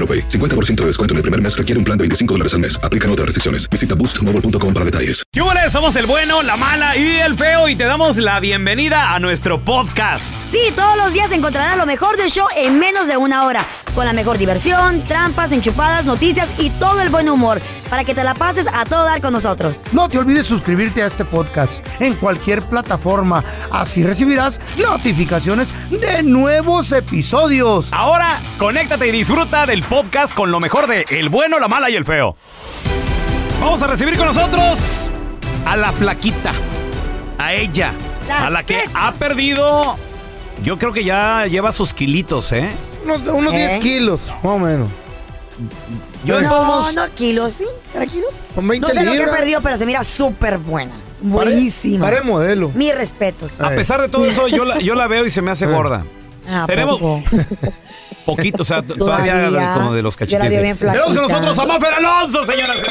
AroPay. 50% de descuento en el primer mes requiere un plan de 25 dólares al mes. Aplican otras restricciones. Visita boostmobile.com para detalles. ¿Qué hubo? Somos el bueno, la mala y el feo y te damos la bienvenida a nuestro podcast. Sí, todos los días encontrarás lo mejor del show en menos de una hora. Con la mejor diversión, trampas, enchufadas, noticias y todo el buen humor. Para que te la pases a todo dar con nosotros. No te olvides suscribirte a este podcast en cualquier plataforma. Así recibirás notificaciones de nuevos episodios. Ahora, conéctate y disfruta del podcast con lo mejor de El bueno, la mala y el feo. Vamos a recibir con nosotros a la flaquita. A ella. La a la que ha perdido. Yo creo que ya lleva sus kilitos, ¿eh? Unos, unos ¿Eh? 10 kilos, más o menos. Yo No, no, kilos, ¿sí? ¿Será kilos? Con 20 No sé lo que he perdido, pero se mira súper buena. Pare- Buenísima. Pare modelo. Mis respetos. A pesar de todo eso, yo la, yo la veo y se me hace gorda. Ah, Tenemos- poco. Poquito, o sea, todavía, Todavía. como de los cachetes. Tenemos con flaquita. nosotros a Mafer Alonso, señoras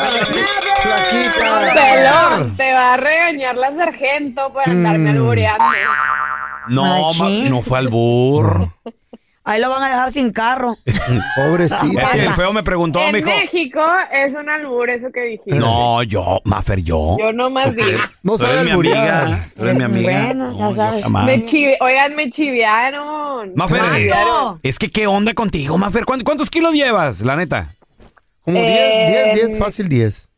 y te va a regañar la sargento por andarme albureando. No, ma- no fue al burro. Ahí lo van a dejar sin carro. Pobrecita. Es que el feo me preguntó, en me dijo. México es un albur eso que dijiste. No, yo, Mafer, yo. Yo nomás digo. No Tú eres mi amiga. Tú eres mi amiga. bueno, ya No, sabes. Me chive- Oigan, me chivearon. Mafer, chivearon. es que qué onda contigo, Mafer. ¿Cuántos, cuántos kilos llevas, la neta? Como 10, Eh, 10, 10, fácil 10.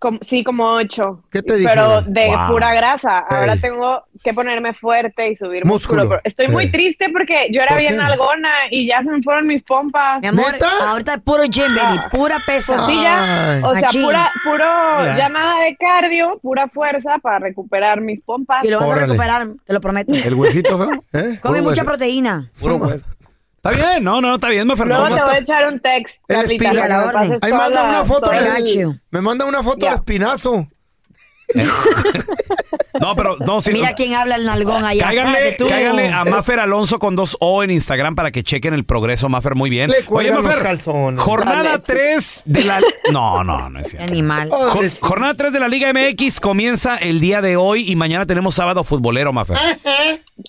Como- sí, como ocho. ¿Qué te Pero dijeron? de Wow. pura grasa. Ahora tengo que ponerme fuerte y subir Músculo. Estoy muy triste porque yo era ¿Por bien qué? algona y ya se me fueron mis pompas. Mi amor, ¿Neta? ahorita es puro gym, baby. Pura pesa. Pues sí, ya. O sea, pura, puro, ya nada de cardio, pura fuerza para recuperar mis pompas. Y lo vas a recuperar, te lo prometo. ¿El huesito, feo? ¿Eh? Come puro mucha hueso. proteína. Puro hueso. Está bien, no, no, está bien, Mafer. Luego no, te voy a echar un text, El Carlita, para que me pases Ahí toda manda la- una foto. toda la-. Me manda una foto Ya. de espinazo. No, pero no, sí. Mira quién habla el nalgón allá. Cáiganle, cáiganle a Mafer Alonso con dos O en Instagram para que chequen el progreso, Mafer, muy bien. Le Oye, calzones. jornada Dale. 3 de la... No, no, no es cierto. animal. Jo- jornada 3 de la Liga MX comienza el día de hoy y mañana tenemos sábado futbolero, Mafer.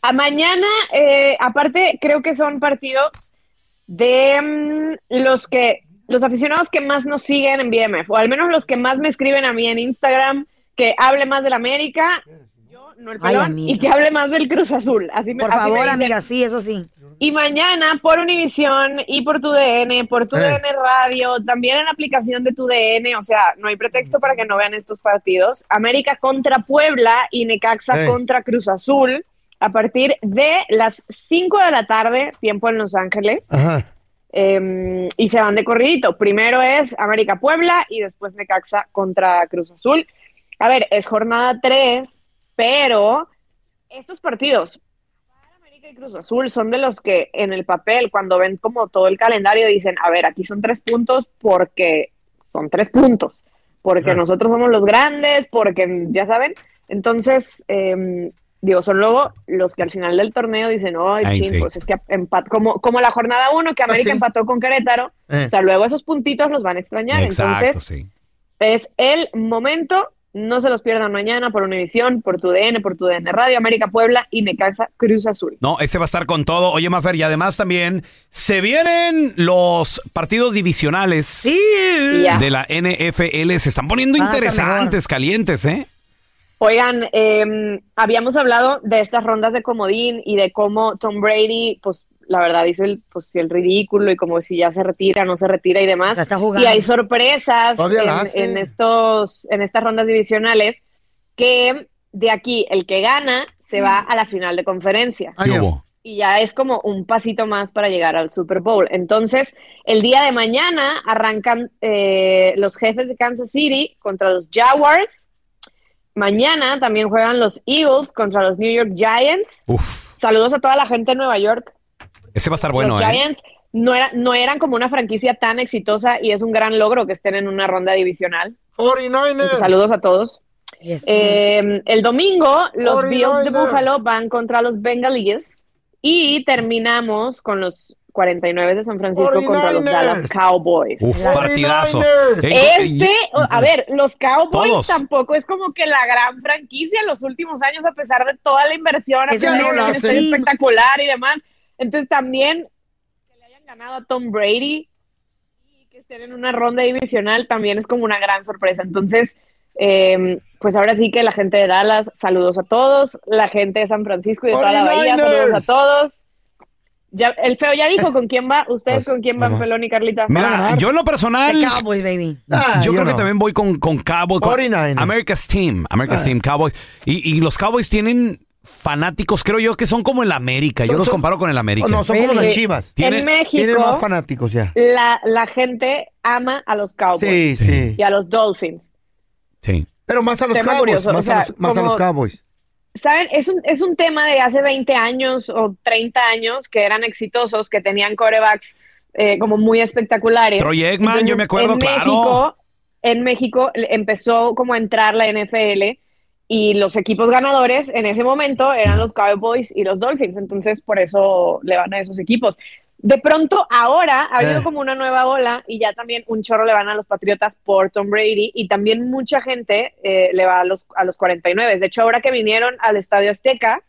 A mañana, eh, aparte, creo que son partidos de mm, los que los aficionados que más nos siguen en BMF, o al menos los que más me escriben a mí en Instagram, que hable más del América, yo, no el pelón, y que hable más del Cruz Azul. Así me, Por así me favor, dicen. amiga, sí, eso sí. Y mañana por Univisión y por tu DN, por tu Eh. DN Radio, también en la aplicación de tu DN, o sea, no hay pretexto para que no vean estos partidos. América contra Puebla y Necaxa Eh. contra Cruz Azul a partir de las 5 de la tarde, tiempo en Los Ángeles, Ajá. eh, y se van de corridito. Primero es América Puebla y después Necaxa contra Cruz Azul. A ver, es jornada 3, pero estos partidos para América y Cruz Azul son de los que en el papel, cuando ven como todo el calendario, dicen, a ver, aquí son tres puntos porque son tres puntos, porque nosotros somos los grandes, porque ya saben. Entonces, eh, digo, son luego los que al final del torneo dicen, ay, Ay, ching, sí. pues es que empat como, como la jornada 1 que América sí. empató con Querétaro, Eh. o sea, luego esos puntitos los van a extrañar. Exacto, Entonces, sí. Es el momento. No se los pierdan mañana por Univisión, por tu DN, por tu DN Radio, América Puebla y Necaxa Cruz Azul. No, ese va a estar con todo. Oye, Mafer, y además también se vienen los partidos divisionales Sí. De la NFL. Se están poniendo interesantes, calientes, ¿eh? Oigan, eh, habíamos hablado de estas rondas de comodín y de cómo Tom Brady, pues la verdad hizo el, pues, el ridículo y como si ya se retira, no se retira y demás. Está. Y hay sorpresas en, estos, en estas rondas divisionales que de aquí el que gana se va a la final de conferencia Ay, ¿Qué hubo? y ya es como un pasito más para llegar al Super Bowl. Entonces, el día de mañana arrancan eh, los jefes de Kansas City contra los Jaguars. Mañana también juegan los Eagles contra los New York Giants. Uf, Saludos a toda la gente de Nueva York. Ese va a estar bueno, los ¿eh? Giants no, era- no eran como una franquicia tan exitosa y es un gran logro que estén en una ronda divisional. 49ers. Entonces, saludos a todos. Yes. Eh, el domingo, los 49ers. Bills de Buffalo van contra los Bengalíes y terminamos con los 49 de San Francisco contra los 49ers. Dallas Cowboys. Uf, 49ers. partidazo. Eh, Este, a ver, los Cowboys Todos. tampoco es como que la gran franquicia en los últimos años, a pesar de toda la inversión, a pesar de no que estadio espectacular y demás. Entonces también que le hayan ganado a Tom Brady y que estén en una ronda divisional también es como una gran sorpresa. Entonces, eh, pues ahora sí que la gente de Dallas, saludos a todos, la gente de San Francisco y de toda la bahía, 49ers. saludos a todos. Ya, el feo ya dijo con quién va, ustedes Pues, con quién van. Pelón y Carlita. Mira, yo en lo personal, The Cowboys, baby. Ah, yo creo que también voy con, con Cowboys. con 49ers. America's Team. America's Ah. Team, Cowboys. Y, y los Cowboys tienen fanáticos, creo yo, que son como el América. Yo Son- los comparo con el América. No, son como Sí. las chivas. Tiene- en Tienen más México, fanáticos ya. la, la gente ama a los Cowboys Sí, sí. y a los Dolphins. Sí. Pero más a los Tema Cowboys. curioso, más o sea, a los, más a como- los Cowboys. ¿Saben? Es un, es un tema de hace 20 años o 30 años que eran exitosos, que tenían corebacks eh, como muy espectaculares. Troy Aikman, yo me acuerdo, en claro. México, en México empezó como a entrar la NFL y los equipos ganadores en ese momento eran los Cowboys y los Dolphins, entonces por eso le van a esos equipos. De pronto, ahora ha habido Eh. como una nueva ola y ya también un chorro le van a los Patriotas por Tom Brady y también mucha gente eh, le va a los, a los 49. De hecho, ahora que vinieron al Estadio Azteca,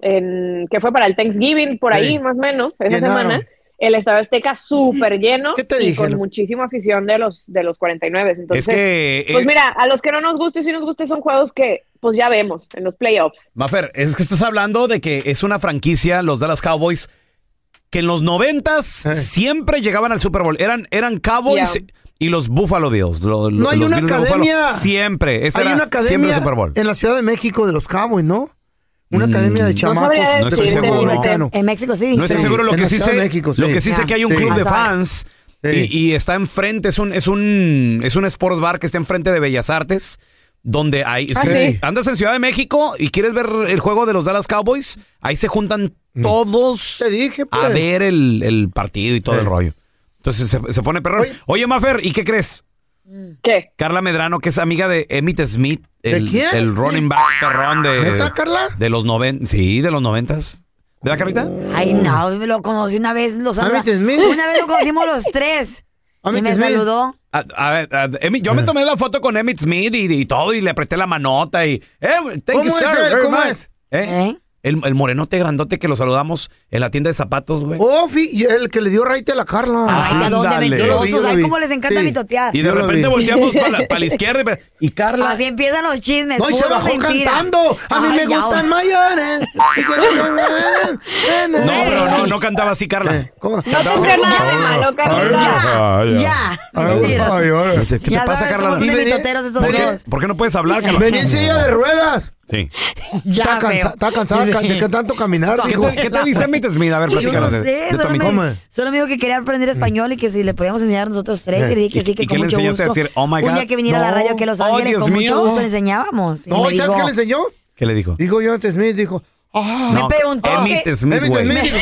en, que fue para el Thanksgiving, por ahí Sí. más o menos, esa Llenaron. semana, el Estadio Azteca súper lleno ¿Qué te y con muchísima afición de los, de los 49. Entonces, es que. pues eh, mira, a los que no nos guste, si nos guste, son juegos que pues ya vemos en los playoffs. Mafer, es que estás hablando de que es una franquicia, los Dallas Cowboys, que en los noventas Eh. siempre llegaban al Super Bowl. Eran, eran Cowboys y los Buffalo Bills. lo- No hay los una Bills de Buffalo. academia. Siempre. Esa Hay era una siempre academia el Super Bowl. en la Ciudad de México de los Cowboys, ¿no? Una Mm. academia de chamacos No estoy seguro. En México City. No estoy Sí, seguro lo que sí sé. Lo sí. que sí sé que hay un Sí. club de fans Sí. y, y está enfrente, es un, es un es un sports bar que está enfrente de Bellas Artes. Donde hay, Ah, sí. andas en Ciudad de México y quieres ver el juego de los Dallas Cowboys, ahí se juntan todos Te dije, pues. a ver el, el partido y todo Sí. el rollo. Entonces se, se pone perrón. Oye, Oye. Mafer, ¿y qué crees? ¿Qué? Carla Medrano, que es amiga de Emmett Smith, el, ¿De quién? el running back perrón de, ¿Neta, Carla? de los noven, sí, de los noventas. ¿Verdad, Carlita? Ay, no, lo conocí una vez. Lo saluda- Emmett Smith. Una vez lo conocimos los tres. y me Smith. saludó. A, a ver, a- Emmett- yo me tomé la foto con Emmett Smith y, y todo, y le apresté la manota y... Eh, thank ¿Cómo you, es sir, él? very ¿Cómo much. es? ¿Eh? ¿Eh? El, el morenote grandote que lo saludamos en la tienda de zapatos, güey. Oh, y el que le dio raite a la Carla. Ay, ¿de dónde mentirosos? lo Ay, cómo les encanta Sí. mitotear. y de repente volteamos para la, pa' la izquierda y, Carla... Así empiezan los chismes. No, y se bajó mentira. cantando. A mí Ay, me gustan oh. mayores. No, pero no, no cantaba así, Carla. Eh, ¿cómo? No nada de malo, Carlita. Ya, ¿Qué te pasa, Carla? ¿Por qué, dos. por qué no puedes hablar, Carla? Venía en silla de ruedas. Sí. Ya, Está, cansa- feo. está cansada ca- de que tanto caminar, ¿Qué dijo. te, qué te dice Emmett Smith? A ver, Yo platícanos. no sé, solo amigo. ¿Cómo me, solo me dijo que quería aprender español y que si le podíamos enseñar nosotros tres. Y le dije que ¿Y- sí, que y con qué le mucho enseñaste a gusto. decir, oh my Un God? día que viniera a la No. radio a Los Oh, Ángeles, Dios con mío. mucho gusto le enseñábamos. Y No, ¿sabes dijo, qué le enseñó? ¿Qué le dijo? Dijo Jonathan Smith, dijo. Ah, Me preguntó Emmett que- Smith, güey. Smith dijo.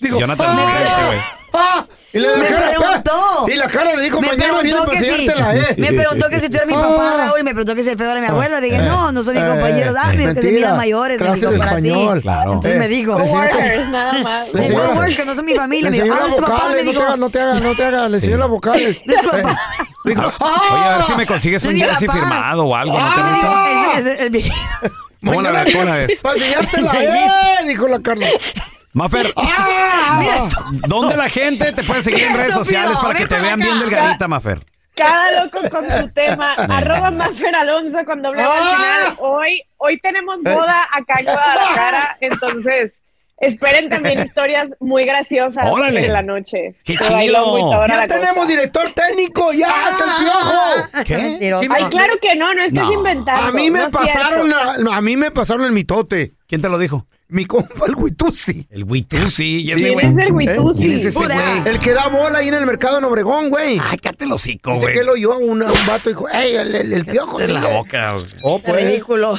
dijo Jonathan ah, Smith, este güey. ah, y le Me la cara, preguntó. Y la cara le dijo, me mañana viene sí. enseñártela, eh. Me preguntó que si tú eres mi papá, Raúl, y me preguntó que si el feo era mi abuelo. Le dije, no, no son mis Eh, compañeros. Ah, me dijo que se miran mayores. Me dijo, para ti. español. Claro. Entonces Eh, me dijo, Coworkers, nada más. Le "Oh, enseñó- work, que no son mi familia. Me dijo, ah, es tu papá. Me no dijo, hagas, no te hagas, no te hagas. Le enseñó las vocales. "Es Eh, papá". Dijo, ¡ah! Oye, a ver si me consigues un jersey firmado o algo. ¿no te Ah, el viejito. ¿Cómo la ves? ¿Cómo la ves? Para enseñártela, eh, dijo la Carla. Mafer, ¡Ah! ¿dónde la gente te puede seguir en redes estúpido, sociales para que te vean bien delgadita, Mafer? Cada loco con su tema. Arroba Mafer Alonso cuando hablaba al ¡Ah! final. Hoy, hoy tenemos boda acá en Guadalajara, entonces esperen también historias muy graciosas Órale. en la noche. ¡Qué chido! ¡Ya tenemos cosa. director técnico! ¡Ya es el piojo! ¿Qué? Sí, Ay, claro que no, no estés No. inventando. A mí me no pasaron la- a mí me pasaron el mitote. ¿Quién te lo dijo? Mi compa el Huitusi. El Witusi. y ese ¿Quién güey. es el Huitusi? ¿Quién es ese güey? El que da bola ahí en el mercado en Obregón, güey. Ay, cállate el hocico, Dice güey. que lo oyó un, un vato y dijo, ¡ey, el, el, el piojo! De la sigue". boca. güey. Oh, pues. ridículo.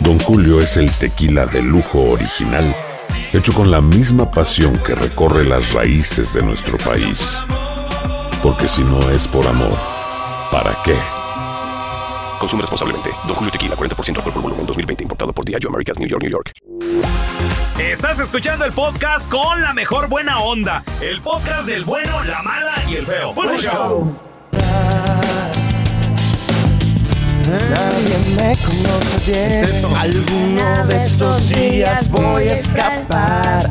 Don Julio es el tequila de lujo original, hecho con la misma pasión que recorre las raíces de nuestro país. Porque si no es por amor, ¿para qué? Consume responsablemente. Don Julio Tequila, 40% alcohol por volumen, 2020. Importado por Diageo Americas, New York, New York. Estás escuchando el podcast con la mejor buena onda. El podcast del bueno, la mala y el feo. Bueno, show. Nadie me conoce bien. Alguno de estos días voy a escapar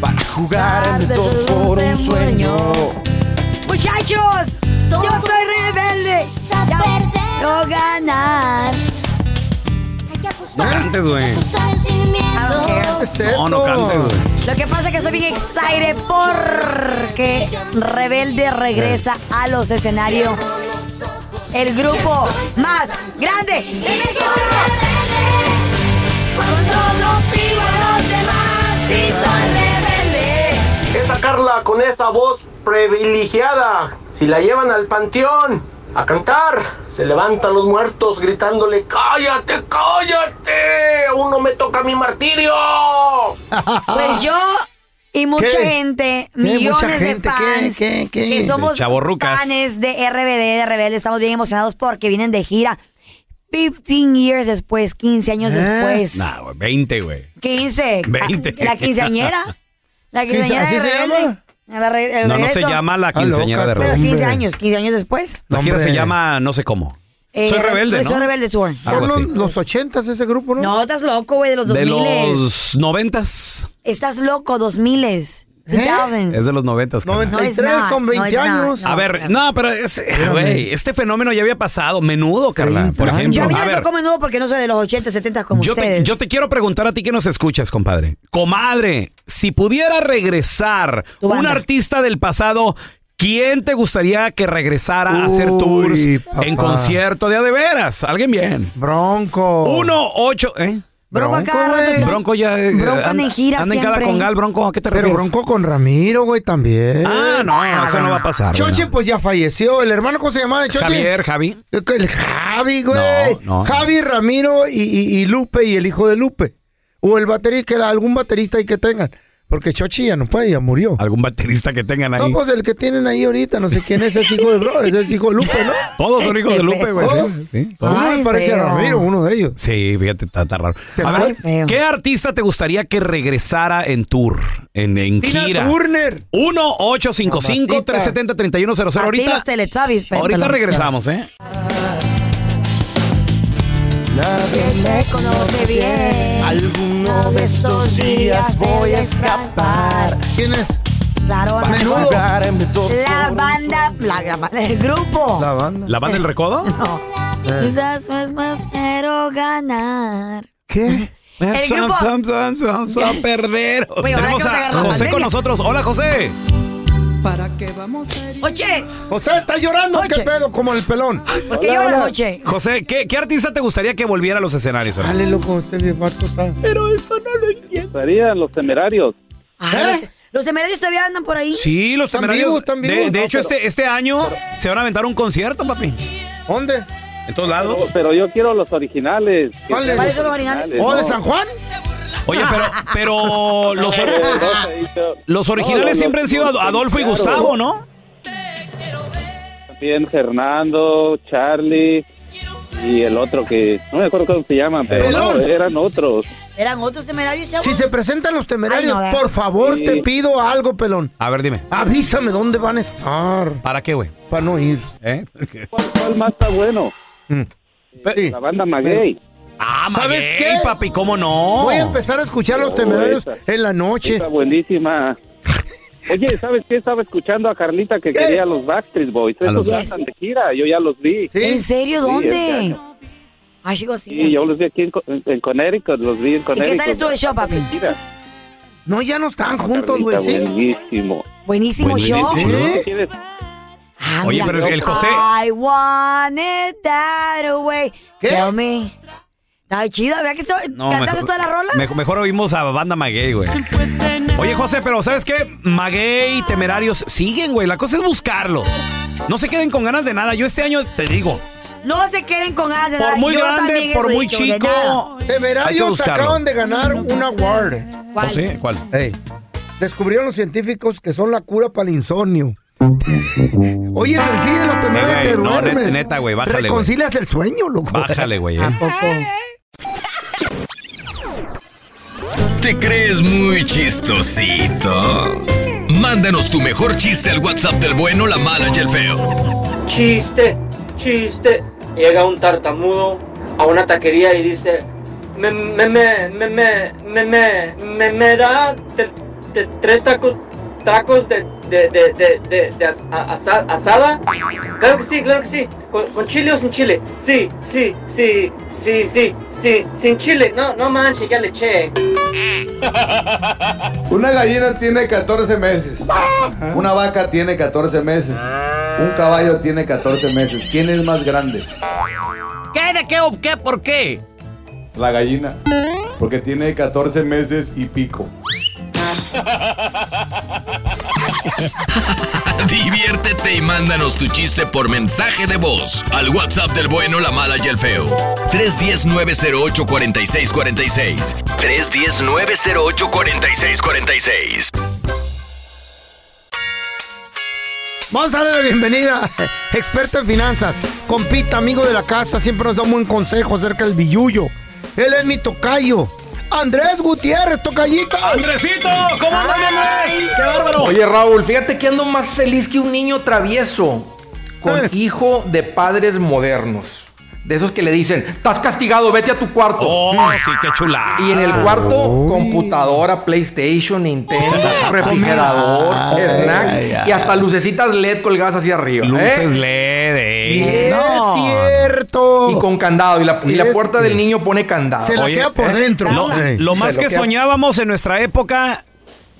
para jugar de todo por un sueño. Muchachos, yo soy rebelde. Ya quiero ganar. No cantes, güey. I don't care. ¿Qué es No, no cantes, güey. Lo que pasa es que estoy bien excited porque Rebelde regresa a los escenarios. El grupo más grande de México. Cuando no sigo a los demás y soy rebelde. Esa Carla con esa voz privilegiada, si la llevan al panteón a cantar, se levantan los muertos gritándole, cállate, cállate, aún no me toca mi martirio. Pues yo y mucha ¿Qué? gente, ¿Qué? millones ¿Mucha gente? de fans ¿Qué? ¿Qué? que somos fans de RBD, de Rebelde, estamos bien emocionados porque vienen de gira 15 years después, 15 años ¿Eh? después. Nah, güey, 20, güey. 15. 20. La quinceañera. La quinceañera ¿Así de se Rebelde. llama? La re- el No, no se llama la Está quinceañera de Pero rebelde. 15 Hombre. años, 15 años después. La gira se llama no sé cómo. Eh, Soy rebelde, ¿no? Soy Rebelde Tour. Algo Son así. los, ochentas ese grupo, ¿no? No, estás loco, güey, de los De 2000. los noventas. Estás loco, 2000. 2000. Es de los noventas. carnal. 93 No, it's son not. 20 No, años. No. A ver, no, pero es, güey, este fenómeno ya había pasado. Menudo, Carla, 30 por ejemplo. Yo a mí A me tocó menudo porque no soy de los 80, 70 como yo te, ustedes. yo te quiero preguntar a ti que nos escuchas, compadre. Comadre, si pudiera regresar un artista del pasado, ¿quién te gustaría que regresara a hacer Uy, tours papá. en concierto de a de veras? Alguien bien. Bronco. Uno, ocho, ¿eh? Bronco Bronco, güey. ya. eh, Bronco anda en gira anda en cada siempre. congal, Bronco. ¿A qué te Pero refieres? Bronco con Ramiro, güey, también. Ah, no, eso no va a pasar. Choche, pues ya falleció. ¿El hermano cómo se llamaba de Choche? Javier, Javi. El Javi, güey. No, no. Javi, Ramiro y, y- y Lupe y el hijo de Lupe. O el baterista, que era algún baterista ahí que tengan. Porque Chochi ya no puede, ya murió. Algún baterista que tengan ahí. No, pues el que tienen ahí ahorita, no sé quién es, es hijo de bro, ese es hijo de Lupe, ¿no? Todos son hijos de Lupe, güey. Sí, sí, todos. Uno me Ay, parece a. Ramiro, uno de ellos. Sí, fíjate, está, está raro. A ver, feo. ¿qué artista te gustaría que regresara en tour, en, en Tina gira? Turner. 1-855-370-3100. A ti Ahorita, los ahorita regresamos, ¿eh? Nadie me conoce bien. Alguno de estos días voy a escapar ¿Quién es? Claro, la Menudo. La banda, la, la- el grupo. La banda. ¿La banda del recodo? No. Eh. Quizás es más quiero ganar. ¿Qué? El grupo. a perder. Oye, ahora Tenemos no te a agarra la José con pandemia. nosotros. Hola, José. Oye, José, ¿está llorando? ¿Qué Oye. pedo? Como el pelón. ¿por qué llora noche? José, ¿qué, qué artista te gustaría que volviera a los escenarios? Dale, loco, este viejo está. Estarían los temerarios. Ay, los- Los temerarios todavía andan por ahí. Sí, los ¿Están temerarios. vivos? ¿Están de, vivos? de No, hecho, pero- este, este año se van a aventar un concierto, papi. ¿Dónde? En todos lados. Pero, pero yo quiero los originales. ¿Cuáles? sean ¿Cuáles son los originales? ¿Oh, de ¿no? San Juan? Oye, pero, pero los, or- originales los- siempre han sido los- Adolfo y claro. Gustavo, ¿no? También Fernando, Charlie y el otro que no me acuerdo cómo se llama, pero no, eran otros. ¿Eran otros temerarios, chavos? Si se presentan los temerarios, Ay, no, por favor, Sí. te pido algo, pelón. A ver, dime. Avísame dónde van a estar. ¿Para qué, güey? Para no ir. ¿Eh? ¿Cuál, cuál más está bueno? Mm. Sí. La banda Maguey. Ah, ¿Sabes Maguey, qué? papi, ¿cómo no? Voy a empezar a escuchar los Oh, temerarios esa. en la noche. Está buenísima. Oye, ¿sabes qué? Estaba escuchando a Carlita que ¿Qué? quería a los Backstreet Boys. A Esos ya están de gira, yo ya los vi. ¿Sí? ¿En serio? Sí, ¿Dónde? este. Ay, chicos, sí. Sí, yo los vi aquí en, en- en Connecticut, los vi en ¿Y Connecticut. qué tal estuvo el show, papi? No, ya no están juntos, güey, ¿sí? buenísimo. Buenísimo Buenísimo. show. ¿Sí? Ah, Oye, mira. pero el José- I want it that way. ¿Qué? Tell me. Está chido, ¿verdad que esto- No, cantaste todas las rolas? mejor, mejor oímos a banda Maguey, güey. Oye, José, pero ¿sabes qué? Maguey y Temerarios siguen, güey. La cosa es buscarlos. No se queden con ganas de nada. Yo este año te digo, No se queden con ganas de por nada. muy Yo grande, por muy dicho, chico. Temerarios acaban de ganar un award. ¿Cuál? ¿Oh, sí? ¿Cuál? Ey, descubrieron los científicos que son la cura para el insomnio. Oye, es el sí de los temerarios Eh, güey, que no, neta, güey, bájale. Reconcilias el sueño, loco. Bájale, güey. ¿A eh. poco? ¿Te crees muy chistosito? Mándanos tu mejor chiste al WhatsApp del bueno, la mala y el feo. Chiste, chiste. Llega un tartamudo a una taquería y dice, me, me, me, me, me, me, me, me, da tres tacos, tacos de, de, de, de, de, de as- asa- asada. Claro que sí, claro que sí. ¿Con, con chile o sin chile? Sí, sí, sí, sí, sí, sí, sin chile. No, no manches, ya le eché. Una gallina tiene 14 meses. Una vaca tiene 14 meses. Un caballo tiene 14 meses. ¿Quién es más grande? ¿Qué? ¿De qué o qué? ¿Por qué? La gallina. Porque tiene 14 meses y pico. Diviértete y mándanos tu chiste por mensaje de voz al WhatsApp del bueno, la mala y el feo. 310-908-4646. 310-908-4646. Vamos a darle la bienvenida, experto en finanzas, compita, amigo de la casa, siempre nos da un buen consejo acerca del billuyo. Él es mi tocayo, Andrés Gutiérrez, tocayito. ¡Andresito! ¿Cómo andas, Andrés? ¡Qué bárbaro! Oye, Raúl, fíjate que ando más feliz que un niño travieso con Eh. hijo de padres modernos. De esos que le dicen, estás castigado, vete a tu cuarto. Oh, sí, qué chula. Y en el cuarto, computadora, PlayStation, Nintendo, refrigerador, Ay, snacks ay, ay. y hasta lucecitas LED colgadas hacia arriba. Luces ¿eh? LED, eh. Es No. cierto. Y con candado. Y la, y la puerta del niño pone candado. Se la Oye, queda por ¿eh? dentro. Lo, Ey. lo más que queda- soñábamos en nuestra época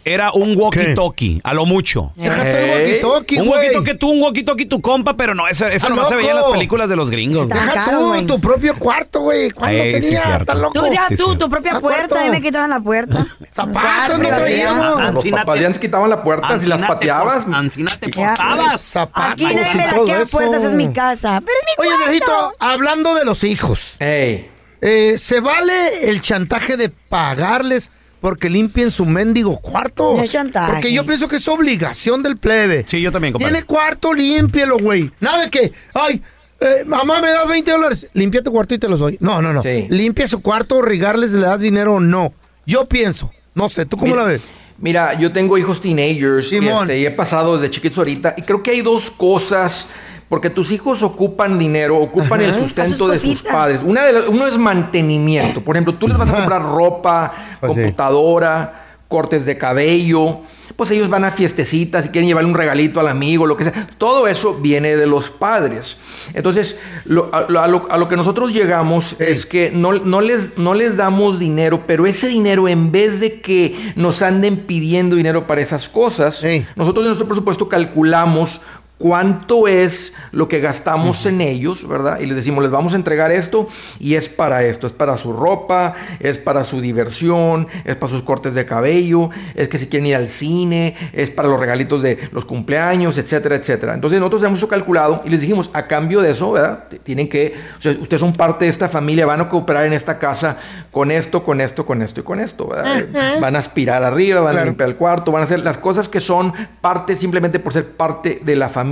era un walkie-talkie, a lo mucho. Déjate el Ey. walkie-talkie, Un walkie-talkie tú, un walkie-talkie tu compa, pero no, eso, eso ¡Ah, nomás se veía en las películas de los gringos. Deja caro, tú güey. tu propio cuarto, güey. ¿Cuándo Ey, sí, tenía? cierto. ¿Estás loco? Tú deja Sí, tú, sí. tu propia ¿A puerta. Ahí me quitaban la puerta. Zapatos no traíamos. Los Ancina papás te- ya antes quitaban la puerta si las pateabas. por- Ancina te Ya. portabas. Zapatos Aquí nadie y me la todo eso. puertas, es mi casa. Pero es mi Oye, cuarto. Hablando de los hijos, Ey. eh, ¿se vale el chantaje de pagarles porque limpien su mendigo cuarto? No es chantaje. Porque yo pienso que es obligación del plebe. Sí, yo también, compadre. Tiene cuarto, límpielo, güey. Nada de que, ay, eh, mamá, me das 20 dólares. Limpia tu cuarto y te los doy. No, no, no. Sí. Limpia su cuarto, regarles, le das dinero o no. Yo pienso. No sé, ¿tú cómo Mira, la ves? Mira, yo tengo hijos teenagers este, y he pasado desde chiquitos ahorita y creo que hay dos cosas porque tus hijos ocupan dinero, ocupan Ajá. el sustento de sus padres. Una de las- uno es mantenimiento. Por ejemplo, tú les vas a comprar ropa, Pues sí. computadora, cortes de cabello pues ellos van a fiestecitas y quieren llevarle un regalito al amigo, lo que sea. Todo eso viene de los padres. Entonces, lo- a, lo- a lo, a lo que nosotros llegamos es que no, no les, no les damos dinero, pero ese dinero, en vez de que nos anden pidiendo dinero para esas cosas, nosotros en nuestro presupuesto calculamos cuánto es lo que gastamos en ellos, ¿verdad? Y les decimos, les vamos a entregar esto y es para esto, es para su ropa, es para su diversión, es para sus cortes de cabello, es que si quieren ir al cine, es para los regalitos de los cumpleaños, etcétera, etcétera. Entonces nosotros eso calculado y les dijimos, a cambio de eso, ¿verdad? Tienen que, o sea, ustedes son parte de esta familia, van a cooperar en esta casa con esto, con esto, con esto y con esto, ¿verdad? Ajá. Van a aspirar arriba, van Claro. a limpiar el cuarto, van a hacer las cosas que son parte simplemente por ser parte de la familia.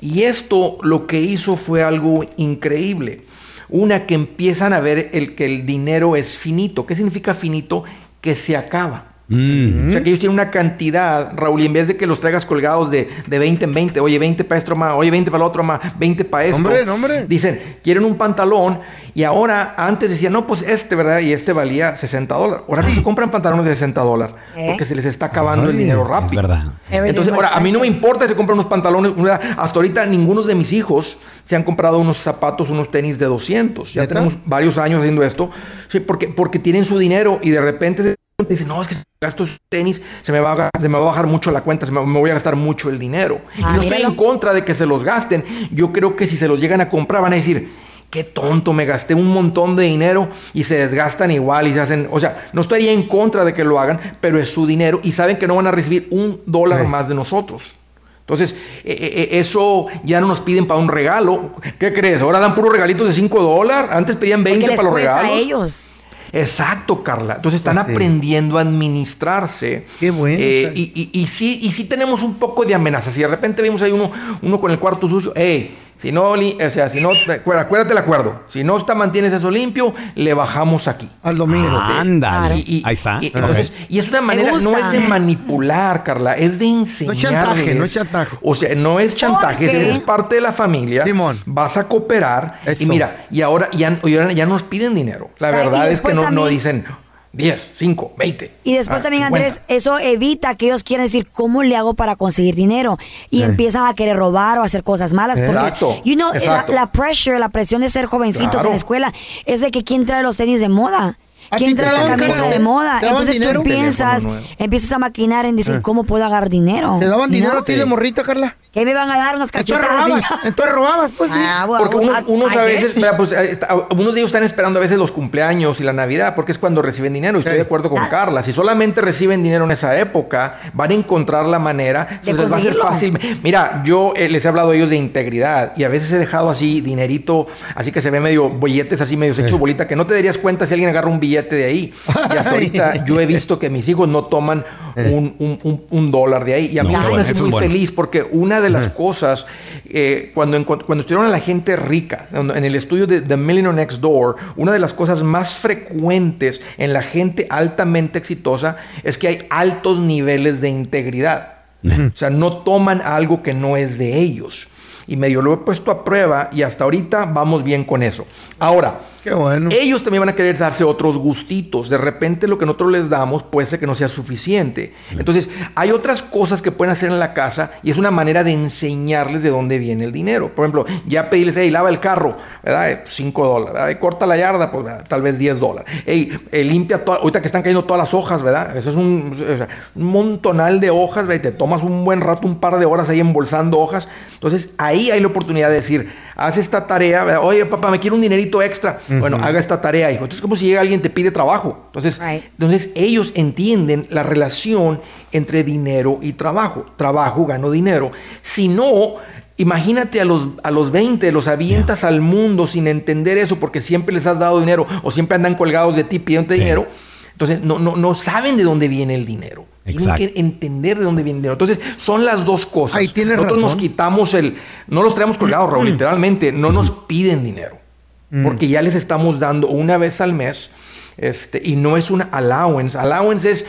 Y esto lo que hizo fue algo increíble. Una que empiezan a ver el que el dinero es finito. ¿Qué significa finito? Que se acaba. O sea que ellos tienen una cantidad, Raúl, y en vez de que los traigas colgados de, de 20 en 20, oye, 20 para esto más, oye, 20 para el otro más, 20 para esto. Hombre, no, hombre. Dicen, quieren un pantalón, y ahora antes decían, no, pues este, ¿verdad? Y este valía 60 dólares. Ahora no se compran pantalones de 60 dólares, ¿Eh? porque se les está acabando el dinero rápido. verdad. Entonces, ahora, a mí no me importa si se compran unos pantalones. ¿verdad? Hasta ahorita, ninguno de mis hijos se han comprado unos zapatos, unos tenis de 200. Ya ¿Neta? tenemos varios años haciendo esto. Sí, porque, porque tienen su dinero y de repente dicen, no, es que si gasto tenis, se me, va a, se me va a bajar mucho la cuenta, se me, me voy a gastar mucho el dinero. Ah, y no estoy en contra de que se los gasten. Yo creo que si se los llegan a comprar, van a decir, qué tonto, me gasté un montón de dinero y se desgastan igual y se hacen, o sea, no estaría en contra de que lo hagan, pero es su dinero y saben que no van a recibir un dólar Sí. más de nosotros. Entonces, eh, eh, eso ya no nos piden para un regalo. ¿Qué crees? Ahora dan puros regalitos de 5 dólares. Antes pedían 20 Porque les para los a regalos. ellos. Exacto, Carla. Entonces están sí. aprendiendo a administrarse. Qué bueno. Eh, y, y- y sí, y sí tenemos un poco de amenaza. Si de repente vemos ahí uno, uno con el cuarto sucio, hey, si no, o sea, si no, acuérdate el acuerdo. Si no está, mantienes eso limpio, le bajamos aquí. Al domingo. Ándale. Y, y- Ahí está. y- entonces, y es una manera, no es de manipular, Carla, es de enseñarles. chantaje, no es chantaje. O sea, no es chantaje, si qué? eres parte de la familia, Simón. vas a cooperar. Eso. Y mira, y ahora ya, ya nos piden dinero. La verdad es que no, no dicen 10, 5, 20. Y después ah, también, 50. Andrés, eso evita que ellos quieran decir, ¿cómo le hago para conseguir dinero? Y Eh. empiezan a querer robar o hacer cosas malas. Porque, Exacto, you know, la, exacto. la pressure, la presión de ser jovencitos Claro. en la escuela es de que quién trae los tenis de moda. ¿A ¿Quién trae la camisa de moda? ¿Te daban Entonces dinero? tú piensas, empiezas a maquinar en decir, Eh. ¿cómo puedo agarrar dinero? ¿Te daban dinero ¿No? a ti de morrita, Carla? ¿Qué me van a dar? Unas Entonces cachetadas. robabas, entonces robabas, pues. sí. Ah, bueno, Porque unos, unos a veces, vea, pues, eh, está- unos de ellos están esperando a veces los cumpleaños y la Navidad, porque es cuando reciben dinero. Y estoy Sí. de acuerdo con Ah. Carla. Si solamente reciben dinero en esa época, van a encontrar la manera. De les va a hacer conseguirlo. fácil. Mira, yo eh, les he hablado a ellos de integridad y a veces he dejado así dinerito, así que se ve medio billetes así medio hecho bolita, que no te darías cuenta si alguien agarra un billete de ahí. Y hasta ahorita yo he visto que mis hijos no toman un, un- un- un dólar de ahí. Y a mí No, me hace muy bueno. feliz porque una de las cosas, eh, cuando, cuando estuvieron a la gente rica, en en el estudio de The Millionaire Next Door, una de las cosas más frecuentes en la gente altamente exitosa es que hay altos niveles de integridad. O sea, no toman algo que no es de ellos. Y medio lo he puesto a prueba y hasta ahorita vamos bien con eso. Ahora, Qué bueno. ellos también van a querer darse otros gustitos. De repente lo que nosotros les damos puede ser que no sea suficiente. Entonces, hay otras cosas que pueden hacer en la casa y es una manera de enseñarles de dónde viene el dinero. Por ejemplo, ya pedirles, hey, lava el carro, ¿verdad? 5 dólares. ¿verdad? Y corta la yarda, pues ¿verdad? tal vez 10 dólares. Hey, eh, limpia, toda- ahorita que están cayendo todas las hojas, ¿verdad? Eso es un, o sea, un montonal de hojas, ¿verdad? Y te tomas un buen rato, un par de horas ahí embolsando hojas. Entonces, ahí hay la oportunidad de decir, haz esta tarea, ¿verdad? oye, papá, me quiero un dinerito extra. Bueno, haga esta tarea, hijo. Entonces, como si llega alguien y te pide trabajo. Entonces, Right. entonces, ellos entienden la relación entre dinero y trabajo. Trabajo, gano dinero. Si no, imagínate a los, a los 20, los avientas al mundo sin entender eso porque siempre les has dado dinero o siempre andan colgados de ti pidiéndote Sí. dinero. Entonces, no, no, no saben de dónde viene el dinero. Exacto. Tienen que entender de dónde viene el dinero. Entonces, son las dos cosas. Ahí tienes Nosotros nos razón. quitamos el... No los traemos colgados, Raúl, literalmente. No nos piden dinero. Porque ya les estamos dando una vez al mes Este, y no es una allowance. Allowance es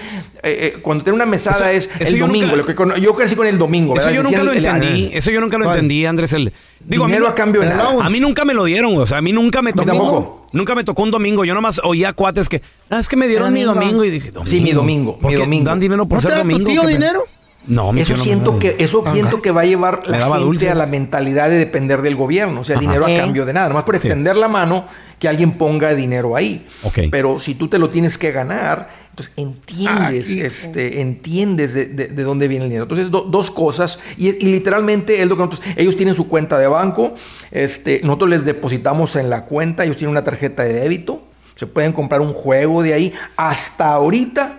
eh, eh, cuando tiene una mesada Eso- es eso el domingo. nunca- lo que con- yo crecí con el domingo. Eso ¿verdad? yo nunca lo el- el- entendí. Eso yo nunca lo ¿Cuál? entendí, Andrés. El, digo, a mí Dinero a cambio de nada. A mí nunca me lo dieron. O sea, a mí nunca me tocó. tampoco. Nunca me tocó un domingo. Yo nomás oía cuates que. "Ah, es que me dieron mi Domingo. domingo. Y dije, ¿domingo? Sí, mi domingo, ¿Por mi domingo. ¿Dan dinero por ¿No te ser tu domingo? tío ¿Qué pe- dinero? No, mi eso no siento que eso siento que va a llevar la gente dulces. a la mentalidad de depender del gobierno, o sea, Ajá. dinero a Eh. cambio de nada, nomás por Sí. extender la mano que alguien ponga dinero ahí. Pero si tú te lo tienes que ganar, entonces entiendes, este, entiendes de, de- de dónde viene el dinero. Entonces, do- dos cosas, y, y literalmente es lo que nosotros, ellos tienen su cuenta de banco, este, nosotros les depositamos en la cuenta, ellos tienen una tarjeta de débito, se pueden comprar un juego de ahí. Hasta ahorita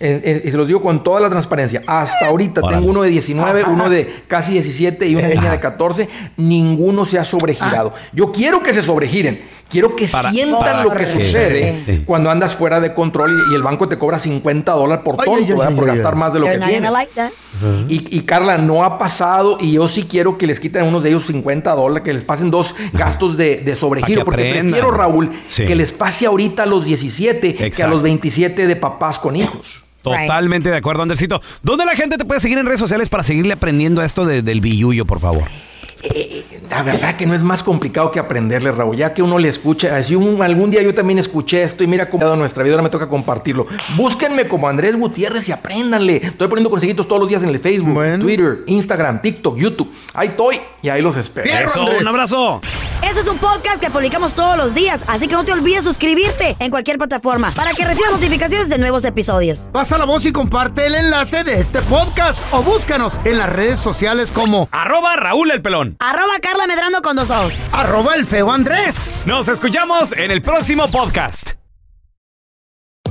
eh, eh, y se los digo con toda la transparencia. Hasta ahorita Órale. tengo uno de 19, uno de casi 17 y una niña de 14. Ninguno se ha sobregirado. Yo quiero que se sobregiren. Quiero que Para- sientan para- lo que Sí, sucede sí. cuando andas fuera de control y, y el banco te cobra 50 dólares por tonto, ay, ¿verdad? por gastar más de lo que They're tienes. Y, y, Carla, no ha pasado y yo sí quiero que les quiten a unos de ellos 50 dólares, que les pasen dos gastos de, de sobregiro, porque prefiero, Raúl, Sí. que les pase ahorita a los 17 que a los 27 de papás con hijos. Totalmente de acuerdo, Andresito. ¿Dónde la gente te puede seguir en redes sociales para seguirle aprendiendo a esto de- del billuyo, por favor? La verdad que no es más complicado que aprenderle, Raúl, ya que uno le escucha, así un- algún día yo también escuché esto y mira cómo ha dado nuestra vida, ahora me toca compartirlo. Búsquenme como Andrés Gutiérrez y apréndanle. Estoy poniendo consejitos todos los días en el Facebook, Twitter, Instagram, TikTok, YouTube. Ahí estoy y ahí los espero. Eso, un abrazo. Este es un podcast que publicamos todos los días, así que no te olvides suscribirte en cualquier plataforma para que recibas notificaciones de nuevos episodios. Pasa la voz y comparte el enlace de este podcast o búscanos en las redes sociales como Arroba Raúl el Pelón. Arroba Carla Medrano con dos ojos. arroba el feo Andrés. Nos escuchamos en el próximo podcast.